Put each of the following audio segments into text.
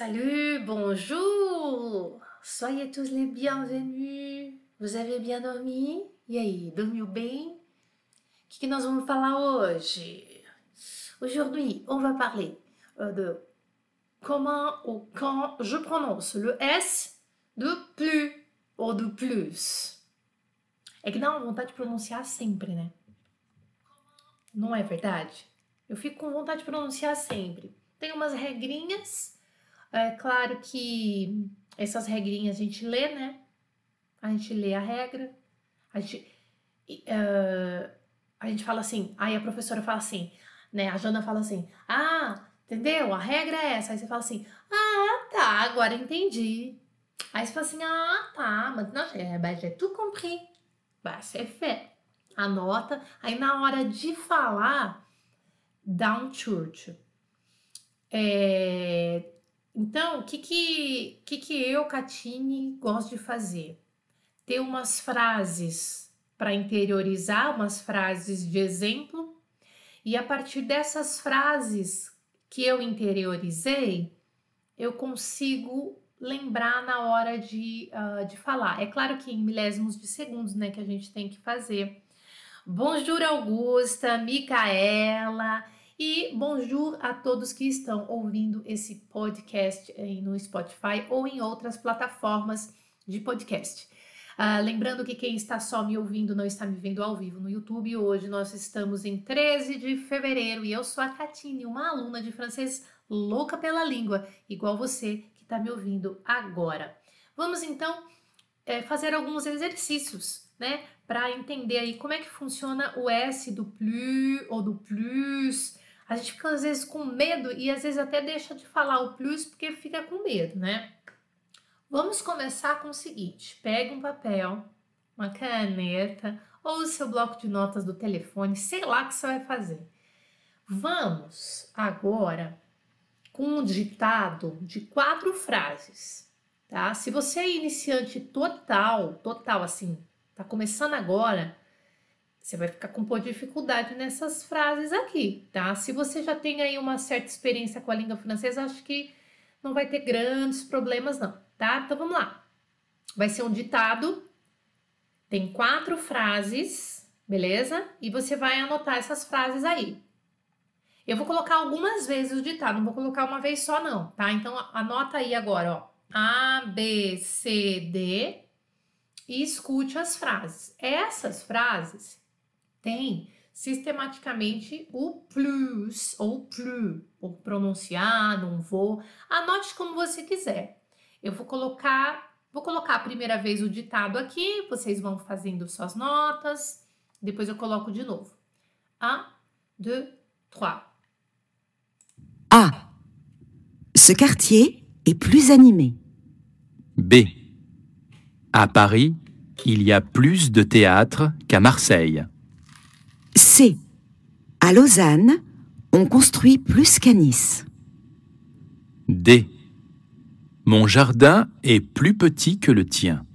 Salut, bonjour! Soyez tous les bienvenus! Vous avez bien dormi? E aí, dormiu bem? O que, que nós vamos falar hoje? Aujourd'hui, on va parler euh, de comment ou quand je prononce le S de plus ou de plus. É que dá uma vontade de pronunciar sempre, né? Não é verdade? Eu fico com vontade de pronunciar sempre. Tem umas regrinhas é claro que essas regrinhas a gente lê, né? A gente lê a regra, a gente, uh, a gente fala assim, aí a professora fala assim, né? A Jana fala assim, ah, entendeu? A regra é essa. Aí você fala assim, ah, tá, agora entendi. Aí você fala assim, ah, tá, mas não, é, mas é tout compris. Vai ser fé. Anota. Aí na hora de falar, dá um church. É, então, o que que, que que eu, Catine, gosto de fazer? Ter umas frases para interiorizar, umas frases de exemplo, e a partir dessas frases que eu interiorizei, eu consigo lembrar na hora de, uh, de falar. É claro que em milésimos de segundos, né, que a gente tem que fazer. Bonjour, Augusta, Micaela. E bonjour a todos que estão ouvindo esse podcast no Spotify ou em outras plataformas de podcast. Uh, lembrando que quem está só me ouvindo não está me vendo ao vivo no YouTube. Hoje nós estamos em 13 de fevereiro e eu sou a Catine, uma aluna de francês louca pela língua, igual você que está me ouvindo agora. Vamos então é, fazer alguns exercícios, né, para entender aí como é que funciona o S do plus ou do plus a gente fica às vezes com medo e às vezes até deixa de falar o plus porque fica com medo, né? Vamos começar com o seguinte: pega um papel, uma caneta ou o seu bloco de notas do telefone, sei lá o que você vai fazer. Vamos agora com um ditado de quatro frases, tá? Se você é iniciante total, total assim, tá começando agora, você vai ficar com um pouco de dificuldade nessas frases aqui, tá? Se você já tem aí uma certa experiência com a língua francesa, acho que não vai ter grandes problemas, não, tá? Então vamos lá. Vai ser um ditado, tem quatro frases, beleza? E você vai anotar essas frases aí. Eu vou colocar algumas vezes o ditado, não vou colocar uma vez só, não, tá? Então anota aí agora, ó. A, B, C, D e escute as frases. Essas frases tem sistematicamente o plus ou plus, ou pronunciar, não vou. Anote como você quiser. Eu vou colocar, vou colocar a primeira vez o ditado aqui, vocês vão fazendo suas notas, depois eu coloco de novo. Un, deux, trois. A. Ce quartier est plus animé. B. À Paris, il y a plus de théâtres qu'à Marseille. C. À Lausanne, on construit plus qu'à Nice. D. Mon jardin est plus petit que le tien.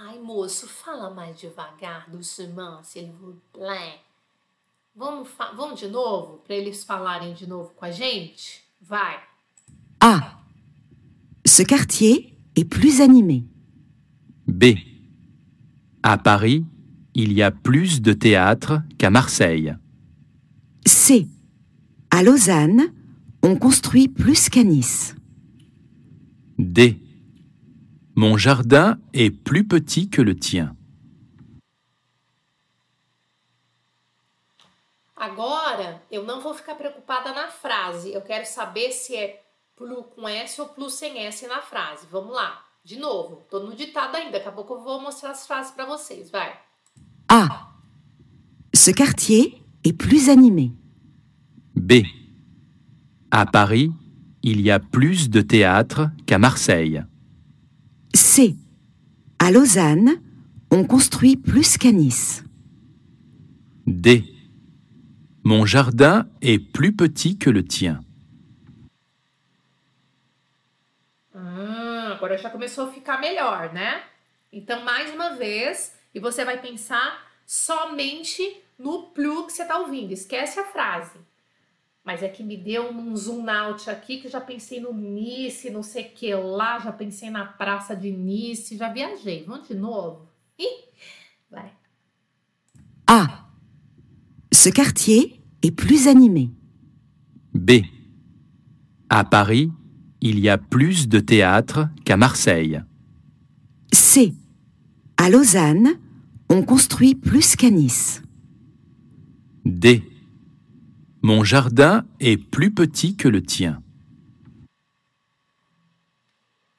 Ai, moço, fala mais devagar, doucement, s'il vous plaît. Vamos, vamos de novo, para eles falarem de novo com a gente? Vai. A. Ce quartier est plus animé. B. À Paris, il y a plus de théâtres qu'à Marseille. C. À Lausanne, on construit plus qu'à Nice. D. Mon jardin est plus petit que le tien. Agora, eu não vou ficar preocupada na frase. Eu quero saber se é plus com S ou plus sem S na frase. Vamos lá. De novo, tô no ditado ainda, daqui a pouco eu vou mostrar as frases para vocês, vai. A. Ce quartier est plus animé. B. À Paris, il y a plus de théâtres qu'à Marseille. C. À Lausanne, on construit plus qu'à Nice. D. Mon jardin est plus petit que le tien. Agora já começou a ficar melhor, né? Então, mais uma vez, e você vai pensar somente no plus que você está ouvindo. Esquece a frase. Mas é que me deu um zoom out aqui que já pensei no Nice, não sei o que lá, já pensei na praça de Nice, já viajei. Vamos de novo? Ih, vai. A. Ce quartier est plus animé. B. À Paris, il y a plus de théâtres qu'à Marseille. C. À Lausanne, on construit plus qu'à Nice. D. Mon jardin est plus petit que le tien.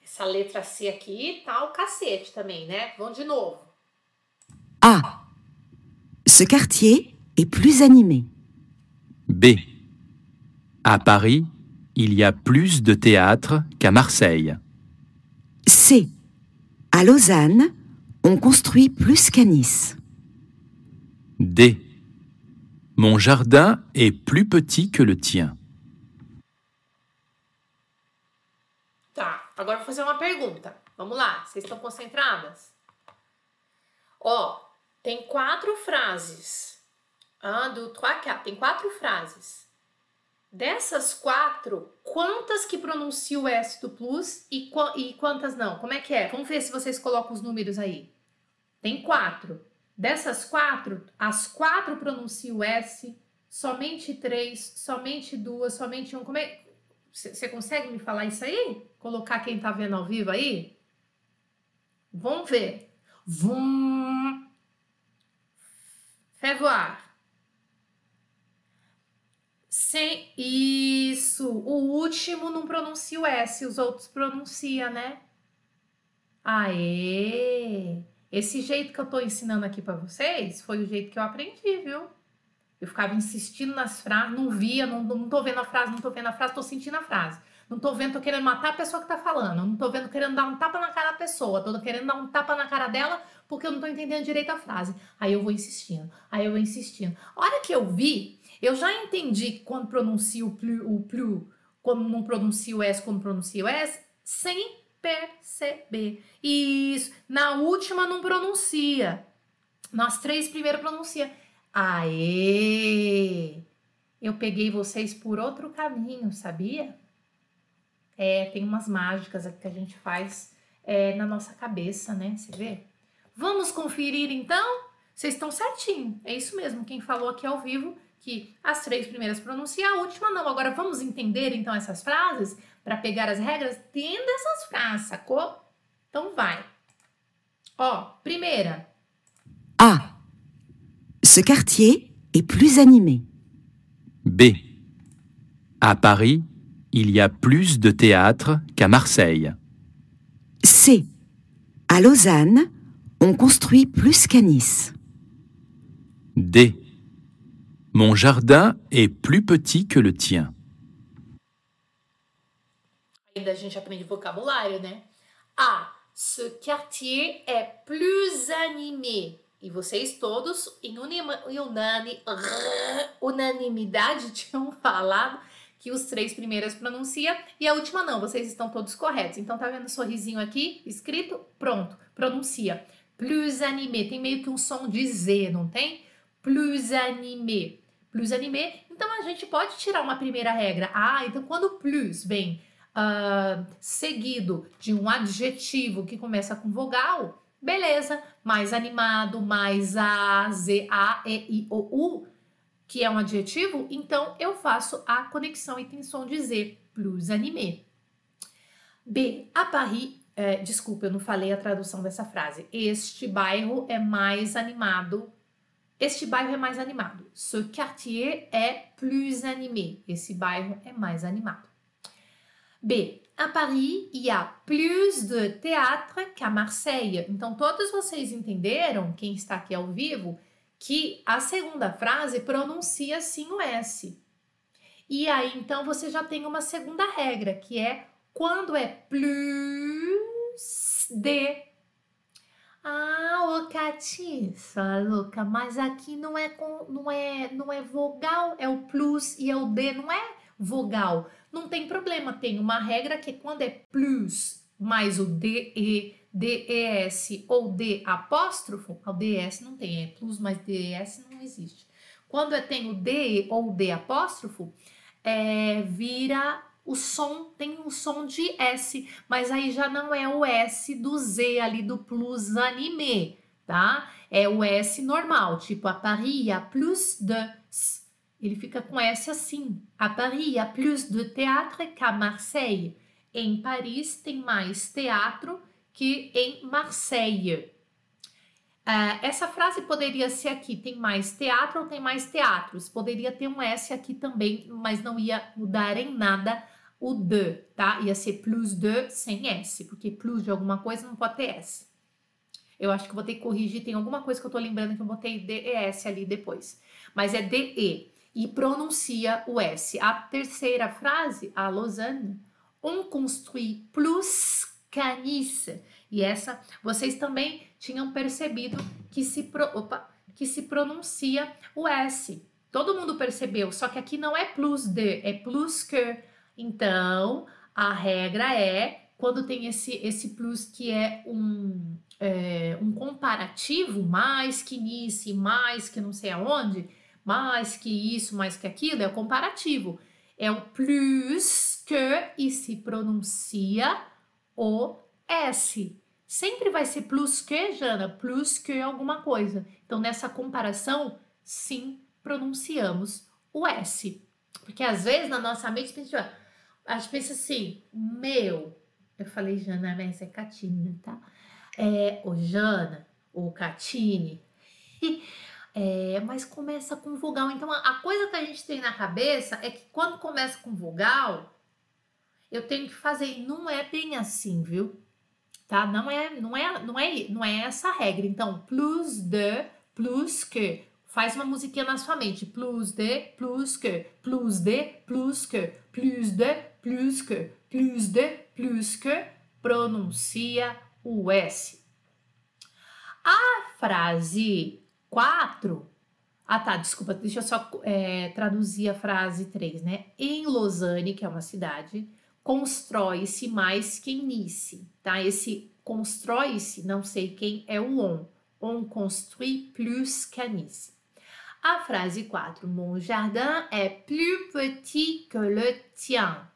Essa letra C aqui tá o cacete também, né? Vamos de novo. A. Ce quartier est plus animé. B. À Paris, il y a plus de théâtres qu'à Marseille. C. À Lausanne, on construit plus qu'à Nice. D. Mon jardin est plus petit que le tien. Tá, agora vou fazer uma pergunta. Vamos lá, vocês estão concentradas? Ó, tem quatro frases. Un, deux, trois, quatre. Tem quatro frases. Dessas quatro, quantas que pronunciam o S do plus e, e quantas não? Como é que é? Vamos ver se vocês colocam os números aí. Tem quatro. Dessas quatro, as quatro pronunciam o S, somente três, somente duas, somente um. Como é? Você consegue me falar isso aí? Colocar quem tá vendo ao vivo aí? Vamos ver. Vum. Fais. Sem isso. O último não pronuncia o S, os outros pronuncia, né? Aê! Esse jeito que eu tô ensinando aqui para vocês foi o jeito que eu aprendi, viu? Eu ficava insistindo nas frases, não via, não, não tô vendo a frase, não tô vendo a frase, tô sentindo a frase. Não tô vendo, tô querendo matar a pessoa que tá falando. Não tô vendo, querendo dar um tapa na cara da pessoa. Tô querendo dar um tapa na cara dela porque eu não tô entendendo direito a frase. Aí eu vou insistindo, aí eu vou insistindo. A hora que eu vi, eu já entendi quando pronuncia o plu, o quando não pronuncia o S, quando pronuncia o S, sem perceber. Isso. Na última não pronuncia. Nas três primeiras pronuncia. Aê! Eu peguei vocês por outro caminho, sabia? É, tem umas mágicas aqui que a gente faz é, na nossa cabeça, né? Você vê? Vamos conferir então? Vocês estão certinho. É isso mesmo. Quem falou aqui ao vivo que as três primeiras pronuncia, a última não. Agora vamos entender então essas frases? Para pegar as regras? Dentro dessas frases, sacou? Então vai. Ó, primeira. A. Ce quartier est plus animé. B. À Paris, il y a plus de théâtres qu'à Marseille. C. À Lausanne, on construit plus qu'à Nice. D. Mon jardin est plus petit que le tien. Ainda a gente aprende vocabulário, né? A. Ce quartier est plus animé. E vocês todos, em unani- unanimidade, tinham falado que os três primeiros pronuncia e a última não. Vocês estão todos corretos. Então, tá vendo o sorrisinho aqui escrito? Pronto, pronuncia. Plus animé. Tem meio que um som de Z, não tem? Plus animé. Plus animé. Então, a gente pode tirar uma primeira regra. Ah, então quando plus vem ah, seguido de um adjetivo que começa com vogal, beleza, mais animado, mais A, Z, A, E, I, O, U, que é um adjetivo, então eu faço a conexão e tem som de Z, plus animé. B, a Paris, é, desculpa, eu não falei a tradução dessa frase. Este bairro é mais animado. Este bairro é mais animado. Ce quartier est plus animé. Esse bairro é mais animado. B. À Paris, il y a plus de théâtre qu'à Marseille. Então, todos vocês entenderam, quem está aqui ao vivo, que a segunda frase pronuncia sim o S. E aí, então, você já tem uma segunda regra, que é quando é plus de. Ah, ô Catiça, louca, mas aqui não é, com, não, é, não é vogal, é o plus e é o D, não é vogal. Não tem problema, tem uma regra que quando é plus mais o DE, DES ou D apóstrofo, o DS não tem, é plus mais DES não existe. Quando é, tem o DE ou D apóstrofo, é, vira o som, tem um som de S, mas aí já não é o S do Z ali do plus animé, tá? É o S normal, tipo a Paris, a plus de. Ele fica com S assim. A Paris, a plus de théâtre qu'à Marseille. Em Paris tem mais teatro que em Marseille. Uh, essa frase poderia ser aqui, tem mais teatro ou tem mais teatros? Poderia ter um S aqui também, mas não ia mudar em nada o de, tá? Ia ser plus de sem S, porque plus de alguma coisa não pode ter S. Eu acho que vou ter que corrigir, tem alguma coisa que eu tô lembrando que eu botei DES ali depois. Mas é DE e pronuncia o S. A terceira frase, a Lausanne, on construit plus canis. E essa, vocês também tinham percebido que se, pro, opa, que se pronuncia o S. Todo mundo percebeu, só que aqui não é plus de, é plus que. Então, a regra é quando tem esse, esse plus que é um, é, um comparativo, mais que nisso, mais que não sei aonde, mais que isso, mais que aquilo, é o comparativo. É o plus que e se pronuncia o S. Sempre vai ser plus que, Jana, plus que alguma coisa. Então, nessa comparação, sim, pronunciamos o S. Porque às vezes na nossa mente a gente, a gente pensa assim, meu, eu falei Jana, mas é Catine, tá? É, o Jana, o Catine, é, mas começa com vogal. Então, a, a coisa que a gente tem na cabeça é que quando começa com vogal, eu tenho que fazer. Não é bem assim, viu? Tá? Não é, não é, não é, não é essa regra. Então, plus de, plus que. Faz uma musiquinha na sua mente. Plus de, plus que, plus de, plus que, plus de, plus que, plus de, plus que. Pronuncia o S. A frase 4. Ah, tá, desculpa, deixa eu só é, traduzir a frase 3, né? Em Lausanne, que é uma cidade, constrói-se mais que em Nice, tá? Esse constrói-se, não sei quem é o on. On construit plus qu'à Nice. A frase 4. Mon jardin est plus petit que le tien.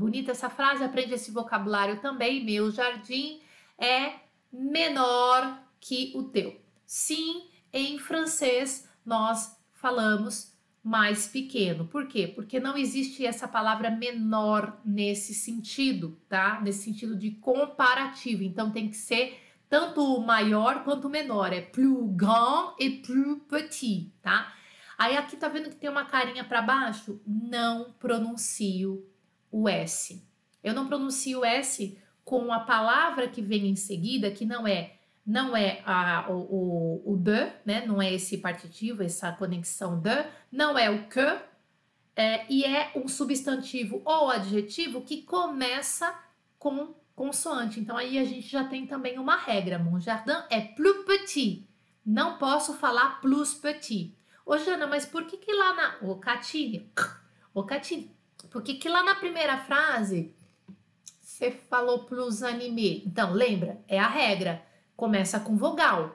Bonita essa frase, aprende esse vocabulário também. Meu jardim é menor que o teu. Sim, em francês nós falamos mais pequeno. Por quê? Porque não existe essa palavra menor nesse sentido, tá? Nesse sentido de comparativo. Então tem que ser tanto maior quanto menor. É plus grand e plus petit, tá? Aí aqui tá vendo que tem uma carinha para baixo? Não pronuncio o S. Eu não pronuncio o S com a palavra que vem em seguida, que não é não é a, o, o, o de, né? Não é esse partitivo, essa conexão de, não é o que, é, e é um substantivo ou adjetivo que começa com consoante. Então aí a gente já tem também uma regra. Mon jardin é plus petit. Não posso falar plus petit. Ô Jana, mas por que que lá na... Ô Catine, ô Catine, por que lá na primeira frase você falou plus animé? Então, lembra? É a regra começa com vogal.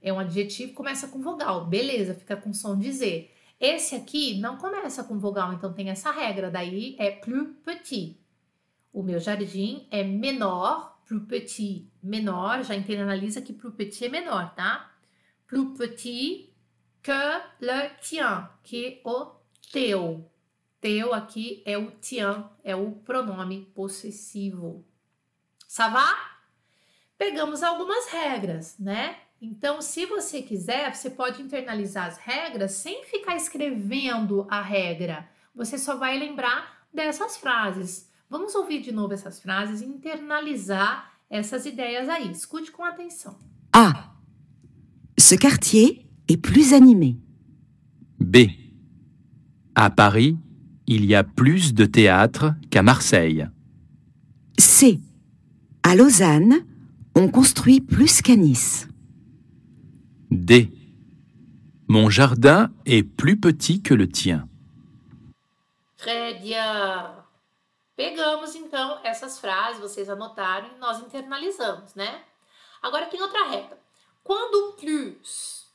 É um adjetivo, começa com vogal. Beleza, fica com som de Z. Esse aqui não começa com vogal, então tem essa regra. Daí é plus petit. O meu jardim é menor, plus petit, menor. Já internaliza que plus petit é menor, tá? Plus petit que le tien, que o teu. Teu aqui é o tien, é o pronome possessivo. Ça va? pegamos algumas regras, né? Então, se você quiser, você pode internalizar as regras sem ficar escrevendo a regra. Você só vai lembrar dessas frases. Vamos ouvir de novo essas frases e internalizar essas ideias aí. Escute com atenção. A. Ce quartier est plus animé. B. À Paris, il y a plus de théâtres qu'à Marseille. C. À Lausanne, on construit plus qu'à Nice. D. Mon jardin est plus petit que le tien. Très bien. Pegamos então essas frases, vocês anotaram e nós internalizamos, né? Agora tem outra regra. Quando o plus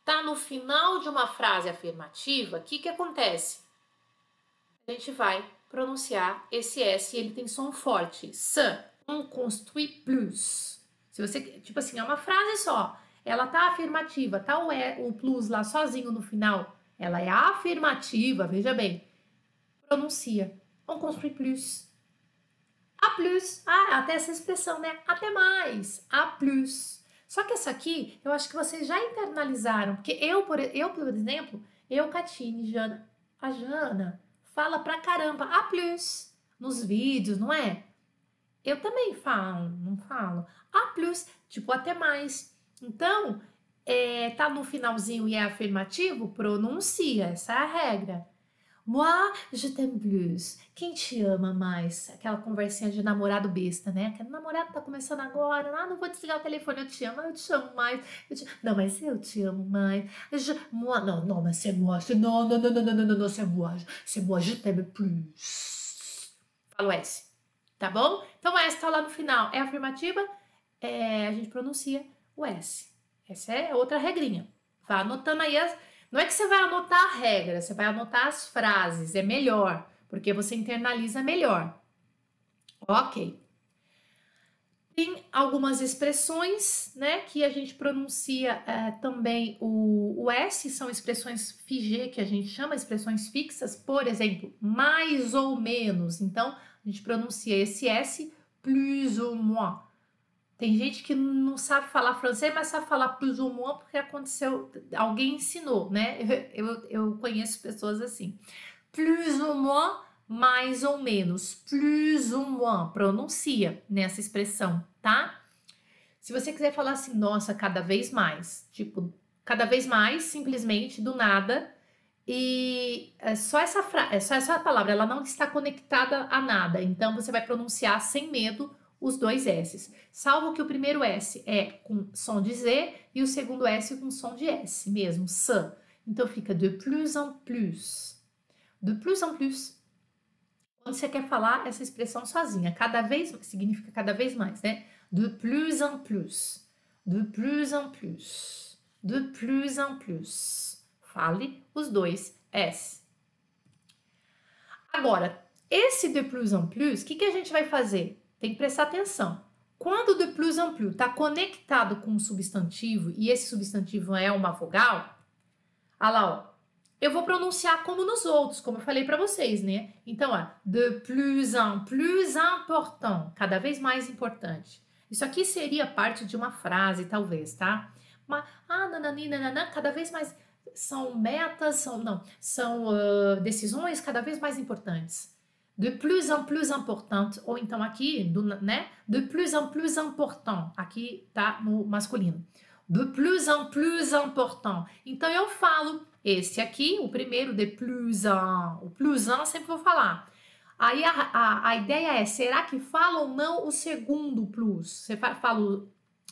está no final de uma frase afirmativa, o que, que acontece? A gente vai pronunciar esse S, ele tem som forte. S. On construit plus. Se você, tipo assim, é uma frase só. Ela tá afirmativa, tá o, e, o plus lá sozinho no final. Ela é afirmativa, veja bem. Pronuncia. On construit plus. A plus. Ah, até essa expressão, né? Até mais. A plus. Só que essa aqui, eu acho que vocês já internalizaram. Porque eu, por, eu, por exemplo, eu, Catine, Jana, a Jana fala pra caramba a plus nos vídeos, não é? Eu também falo, não falo. A plus, tipo, até mais. Então, é, tá no finalzinho e é afirmativo, pronuncia, essa é a regra. Moi, je t'aime plus. Quem te ama mais? Aquela conversinha de namorado besta, né? Aquele namorado tá começando agora. Ah, não vou desligar o telefone, eu te amo, eu te amo mais. Te... Não, mas eu te amo mais. Je... Moi, não, não, mas c'est moi. Non, non, non, non, non, non, non, c'est moi. C'est moi, je t'aime plus. Fala o S. Tá bom? Então, S tá lá no final. É afirmativa, é, a gente pronuncia o S. Essa é outra regrinha. Vá anotando aí as não é que você vai anotar a regra, você vai anotar as frases, é melhor, porque você internaliza melhor. Ok. Tem algumas expressões, né, que a gente pronuncia é, também o, o S, são expressões figê, que a gente chama expressões fixas, por exemplo, mais ou menos. Então, a gente pronuncia esse S plus ou moins. Tem gente que não sabe falar francês, mas sabe falar plus ou moins porque aconteceu, alguém ensinou, né? Eu, eu conheço pessoas assim. Plus ou moins, mais ou menos. Plus ou moins, pronuncia nessa expressão, tá? Se você quiser falar assim, nossa, cada vez mais, tipo, cada vez mais, simplesmente do nada, e é só essa frase, é só essa palavra, ela não está conectada a nada. Então você vai pronunciar sem medo os dois S's. Salvo que o primeiro S é com som de Z e o segundo S com som de S mesmo, S. Então fica de plus en plus. De plus en plus. Quando você quer falar essa expressão sozinha, cada vez significa cada vez mais, né? De plus en plus. De plus en plus. De plus en plus. Fale os dois S. Agora, esse de plus en plus, o que, que a gente vai fazer? Tem que prestar atenção. Quando de plus en plus está conectado com um substantivo e esse substantivo é uma vogal, olha lá, ó, eu vou pronunciar como nos outros, como eu falei para vocês, né? Então, ó, de plus en plus important, cada vez mais importante. Isso aqui seria parte de uma frase, talvez, tá? Mas, ah, nanani, nananã, cada vez mais são metas, são não, são uh, decisões cada vez mais importantes de plus en plus importante, ou então aqui, do, né? De plus en plus important, aqui tá no masculino. De plus en plus important. Então eu falo esse aqui, o primeiro, de plus en, o plus en sempre vou falar. Aí a, a, a ideia é, será que fala ou não o segundo plus? Você fala,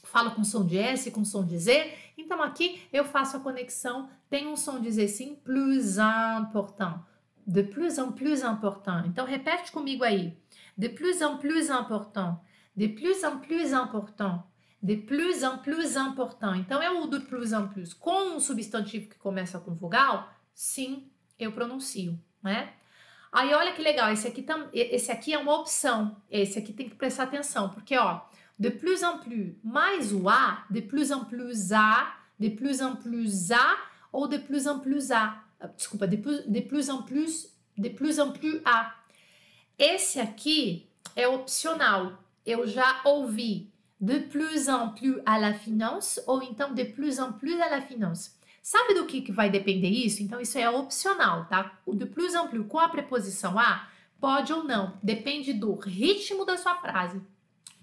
fala com som de S, com som de Z? Então aqui eu faço a conexão, tem um som de Z sim, plus important de plus en plus important. Então repete comigo aí. De plus en plus important. De plus en plus important. De plus en plus important. Então é o de plus en plus. Com um substantivo que começa com vogal, sim, eu pronuncio, né? Aí olha que legal, esse aqui, tam, esse aqui é uma opção. Esse aqui tem que prestar atenção, porque ó, de plus en plus mais o a, de plus en plus a, de plus en plus a ou de plus en plus a desculpa, de plus, de plus en plus, de plus en plus a. Esse aqui é opcional. Eu já ouvi de plus en plus à la finance ou então de plus en plus à la finance. Sabe do que, que vai depender isso? Então, isso é opcional, tá? O de plus en plus com a preposição a pode ou não, depende do ritmo da sua frase.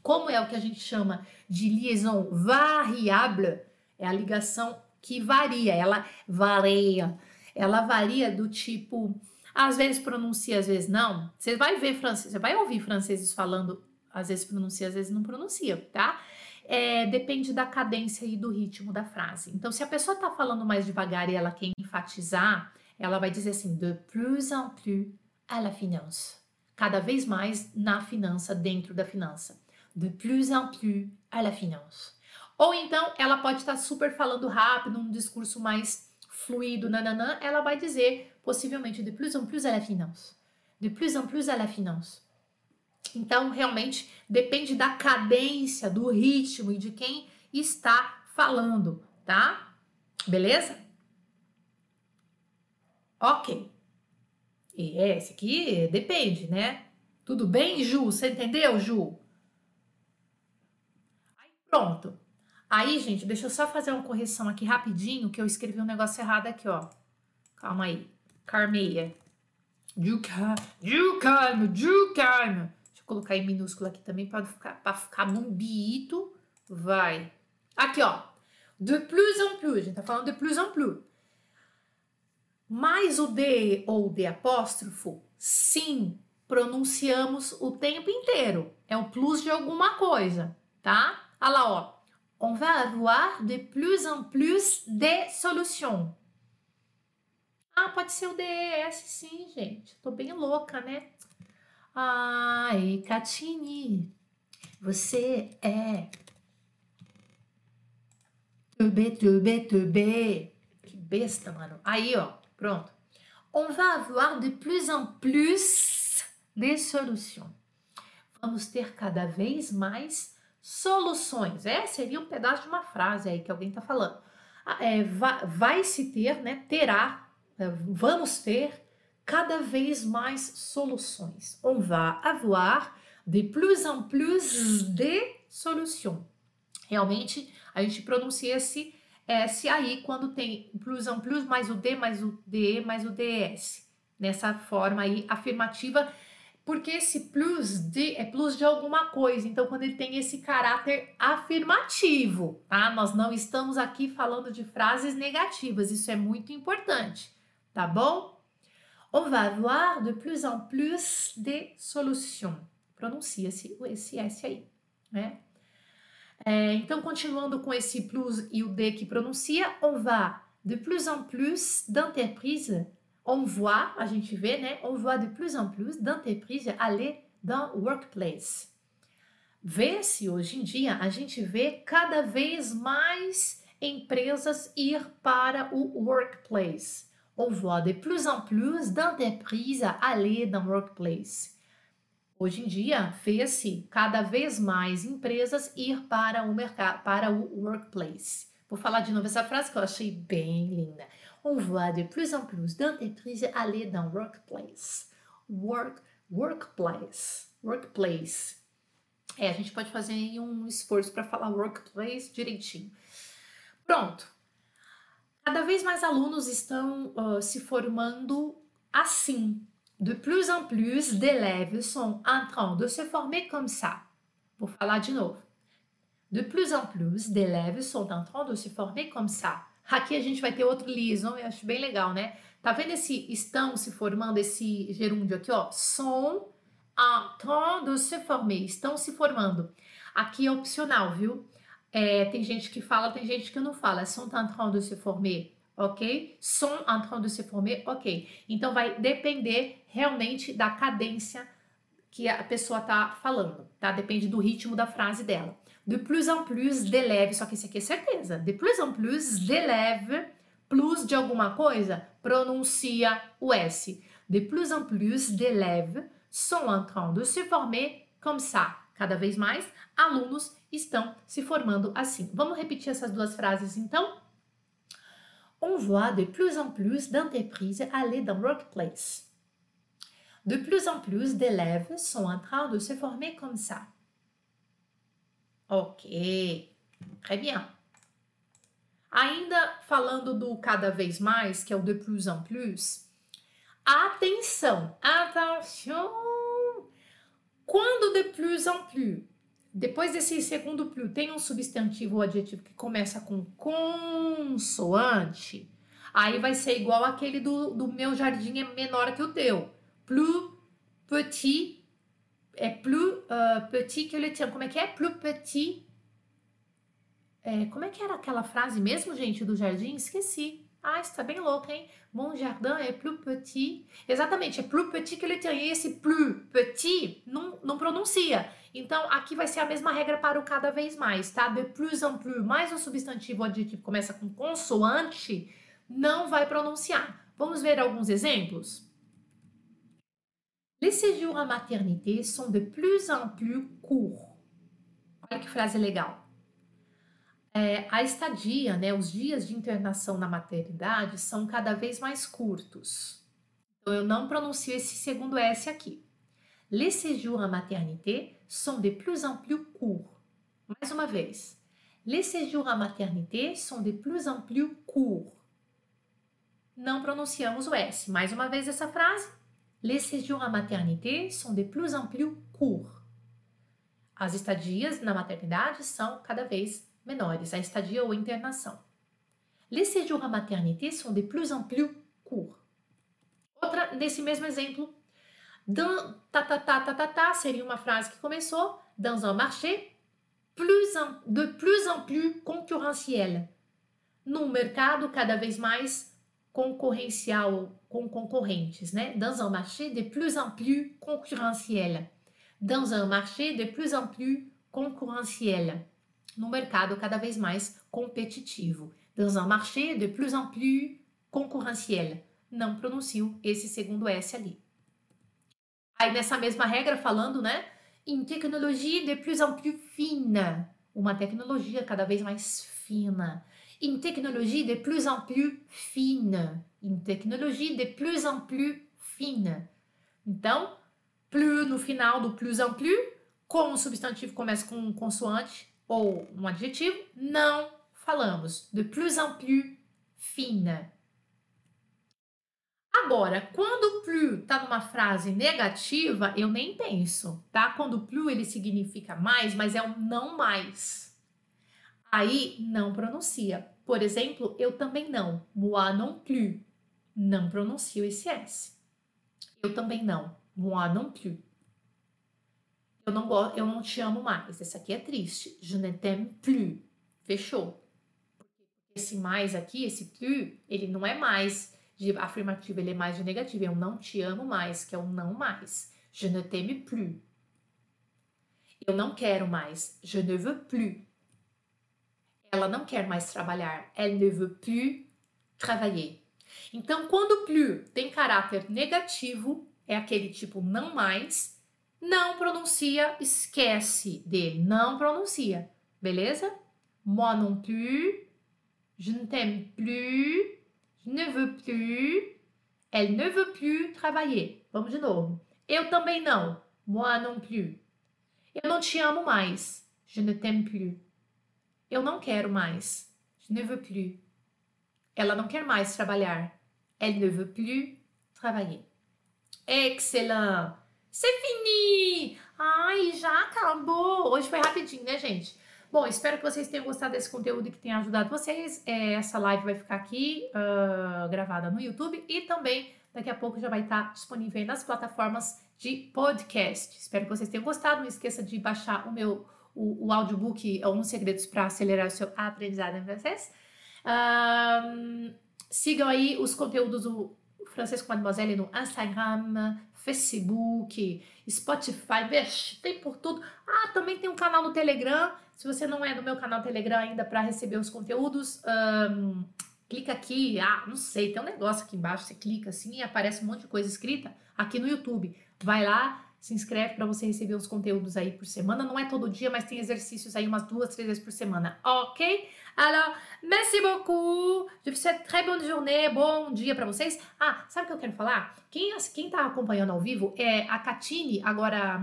Como é o que a gente chama de liaison variable, é a ligação que varia, ela varia ela varia do tipo, às vezes pronuncia, às vezes não. Você vai ver francês, você vai ouvir franceses falando, às vezes pronuncia, às vezes não pronuncia, tá? É, depende da cadência e do ritmo da frase. Então, se a pessoa tá falando mais devagar e ela quer enfatizar, ela vai dizer assim, de plus en plus à la finance. Cada vez mais na finança, dentro da finança. De plus en plus à la finance. Ou então, ela pode estar tá super falando rápido, um discurso mais fluido, nananã, ela vai dizer possivelmente de plus en plus à la finance. De plus en plus à la finance. Então, realmente, depende da cadência, do ritmo e de quem está falando, tá? Beleza? Ok. E esse aqui depende, né? Tudo bem, Ju? Você entendeu, Ju? Aí, pronto. Aí, gente, deixa eu só fazer uma correção aqui rapidinho, que eu escrevi um negócio errado aqui, ó. Calma aí. Carmeia. Calme, du calme. Deixa eu colocar em minúsculo aqui também para ficar, pra ficar num biito. Vai. Aqui, ó. De plus en plus. A gente tá falando de plus en plus. Mais o D ou o D apóstrofo, sim, pronunciamos o tempo inteiro. É o plus de alguma coisa, tá? Olha lá, ó. On va avoir de plus en plus de solutions. Ah, pode ser o DES, sim, gente. Tô bem louca, né? Ai, Catine, você é. Tubê, tubê, tubê. Que besta, mano. Aí, ó, pronto. On va avoir de plus en plus de solutions. Vamos ter cada vez mais soluções. É, seria um pedaço de uma frase aí que alguém tá falando. Ah, é, vai, vai se ter, né? Terá vamos ter cada vez mais soluções. On va avoir de plus en plus de solutions. Realmente, a gente pronuncia esse S aí quando tem plus en plus mais o D mais o D mais o DS. Nessa forma aí afirmativa, porque esse plus de é plus de alguma coisa. Então, quando ele tem esse caráter afirmativo, tá? Nós não estamos aqui falando de frases negativas, isso é muito importante tá bom? On va avoir de plus en plus de solutions. Pronuncia-se esse S aí, né? É, então, continuando com esse plus e o D que pronuncia, on va de plus en plus d'entreprises, on voit, a gente vê, né? On voit de plus en plus d'entreprises aller dans workplace. Vê-se hoje em dia, a gente vê cada vez mais empresas ir para o workplace on voit de plus en plus d'entreprises aller dans workplace. Hoje em dia, vê-se cada vez mais empresas ir para o mercado, para o workplace. Vou falar de novo essa frase que eu achei bem linda. On voit de plus en plus d'entreprises aller dans workplace. Work, workplace, workplace. É, a gente pode fazer um esforço para falar workplace direitinho. Pronto. Cada vez mais alunos estão uh, se formando assim. De plus en plus d'élèves sont en train de se former comme ça. Vou falar de novo. De plus en plus d'élèves sont en train de se former comme ça. Aqui a gente vai ter outro liaison, eu acho bem legal, né? Tá vendo esse estão se formando, esse gerúndio aqui, ó? Sont en train se former, estão se formando. Aqui é opcional, viu? É, tem gente que fala, tem gente que não fala. Sont en train se former, ok? Sont en train se former, ok. Então vai depender realmente da cadência que a pessoa tá falando, tá? Depende do ritmo da frase dela. De plus en plus d'élèves, só que esse aqui é certeza. De plus en plus d'élèves, plus de alguma coisa, pronuncia o S. De plus en plus d'élèves sont en train de se former comme ça. Cada vez mais alunos estão se formando assim. Vamos repetir essas duas frases então? On voit de plus en plus d'entreprises aller dans workplace. De plus en plus d'élèves sont en train de se former comme ça. Ok, très bien. Ainda falando do cada vez mais, que é o de plus en plus, atenção, atenção! Quando de plus en plus depois desse segundo plus, tem um substantivo ou adjetivo que começa com consoante, aí vai ser igual aquele do, do meu jardim é menor que o teu. Plus petit é plus uh, petit que le tien. Como é que é? Plus petit. É, como é que era aquela frase mesmo, gente, do jardim? Esqueci. Ah, está bem louco, hein? Mon jardin é plus petit. Exatamente, é plus petit que le tien. E esse plus petit não, não pronuncia. Então, aqui vai ser a mesma regra para o cada vez mais, tá? De plus en plus, mais um substantivo adjetivo começa com consoante, não vai pronunciar. Vamos ver alguns exemplos? Les séjours à maternité sont de plus en plus courts. Olha que frase legal. É, a estadia, né, os dias de internação na maternidade são cada vez mais curtos. Então eu não pronuncio esse segundo S aqui. Les séjours à maternité sont de plus en plus courts. Mais uma vez. Les séjours à maternité sont de plus en plus courts. Não pronunciamos o S. Mais uma vez essa frase. Les séjours à maternité sont de plus en plus courts. As estadias na maternidade são cada vez menores, a estadia ou internação. Les séjours à maternité sont de plus en plus courts. Outra, nesse mesmo exemplo, dans, ta, ta, ta, ta, ta, ta, seria uma frase que começou dans un marché plus en, de plus en plus concurrentiel. Num mercado cada vez mais concorrencial, com concorrentes, né? Dans un marché de plus en plus concurrentiel. Dans un marché de plus en plus concurrentiel. No mercado cada vez mais competitivo. Dans un marché de plus en plus concurrentiel. Não pronuncio esse segundo S ali. Aí nessa mesma regra falando, né? Une technologie de plus en plus fine. Uma tecnologia cada vez mais fina. Une technologie de plus en plus fine. Une technologie de plus en plus fine. Então, plus no final do plus en plus, como o substantivo começa com um consoante ou um adjetivo, não falamos. De plus en plus fine. Agora, quando o plus está numa frase negativa, eu nem penso, tá? Quando o plus ele significa mais, mas é um não mais. Aí não pronuncia. Por exemplo, eu também não. Moi non plus. Não pronuncio esse S. Eu também não. Moi non plus. Eu não gosto, eu não te amo mais. Esse aqui é triste. Je ne t'aime plus. Fechou. Esse mais aqui, esse plus, ele não é mais de afirmativo, ele é mais de negativo. Eu não te amo mais, que é o não mais. Je ne t'aime plus. Eu não quero mais. Je ne veux plus. Ela não quer mais trabalhar. Elle ne veut plus travailler. Então, quando plus tem caráter negativo, é aquele tipo não mais, não pronuncia, esquece dele, não pronuncia, beleza? Moi non plus, je ne t'aime plus, je ne veux plus, elle ne veut plus travailler. Vamos de novo. Eu também não, moi non plus. Eu não te amo mais, je ne t'aime plus. Eu não quero mais, je ne veux plus. Ela não quer mais trabalhar, elle ne veut plus travailler. Excellent! C'est fini! Ai, já acabou! Hoje foi rapidinho, né, gente? Bom, espero que vocês tenham gostado desse conteúdo e que tenha ajudado vocês. É, essa live vai ficar aqui uh, gravada no YouTube e também daqui a pouco já vai estar disponível nas plataformas de podcast. Espero que vocês tenham gostado. Não esqueça de baixar o meu o, o audiobook 11 Segredos para Acelerar o Seu Aprendizado em Francês. Um, sigam aí os conteúdos do Francês com Mademoiselle no Instagram, Facebook, Spotify, vixe, tem por tudo. Ah, também tem um canal no Telegram. Se você não é do meu canal Telegram ainda para receber os conteúdos, um, clica aqui. Ah, não sei, tem um negócio aqui embaixo. Você clica assim e aparece um monte de coisa escrita aqui no YouTube. Vai lá, se inscreve para você receber os conteúdos aí por semana. Não é todo dia, mas tem exercícios aí umas duas, três vezes por semana, ok? Alors, merci beaucoup. Je vous souhaite très bonne journée. Bom dia para vocês. Ah, sabe o que eu quero falar? Quem, quem tá acompanhando ao vivo é a Catine, agora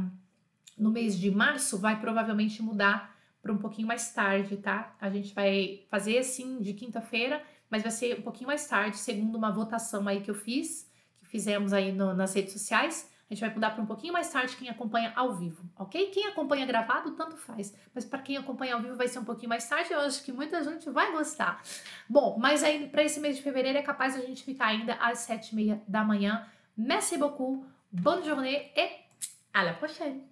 no mês de março, vai provavelmente mudar para um pouquinho mais tarde, tá? A gente vai fazer assim de quinta-feira, mas vai ser um pouquinho mais tarde, segundo uma votação aí que eu fiz, que fizemos aí no, nas redes sociais. A gente vai mudar para um pouquinho mais tarde quem acompanha ao vivo, ok? Quem acompanha gravado, tanto faz. Mas para quem acompanha ao vivo vai ser um pouquinho mais tarde. Eu acho que muita gente vai gostar. Bom, mas aí para esse mês de fevereiro é capaz a gente ficar ainda às sete e meia da manhã. Merci beaucoup, bonne journée et à la prochaine!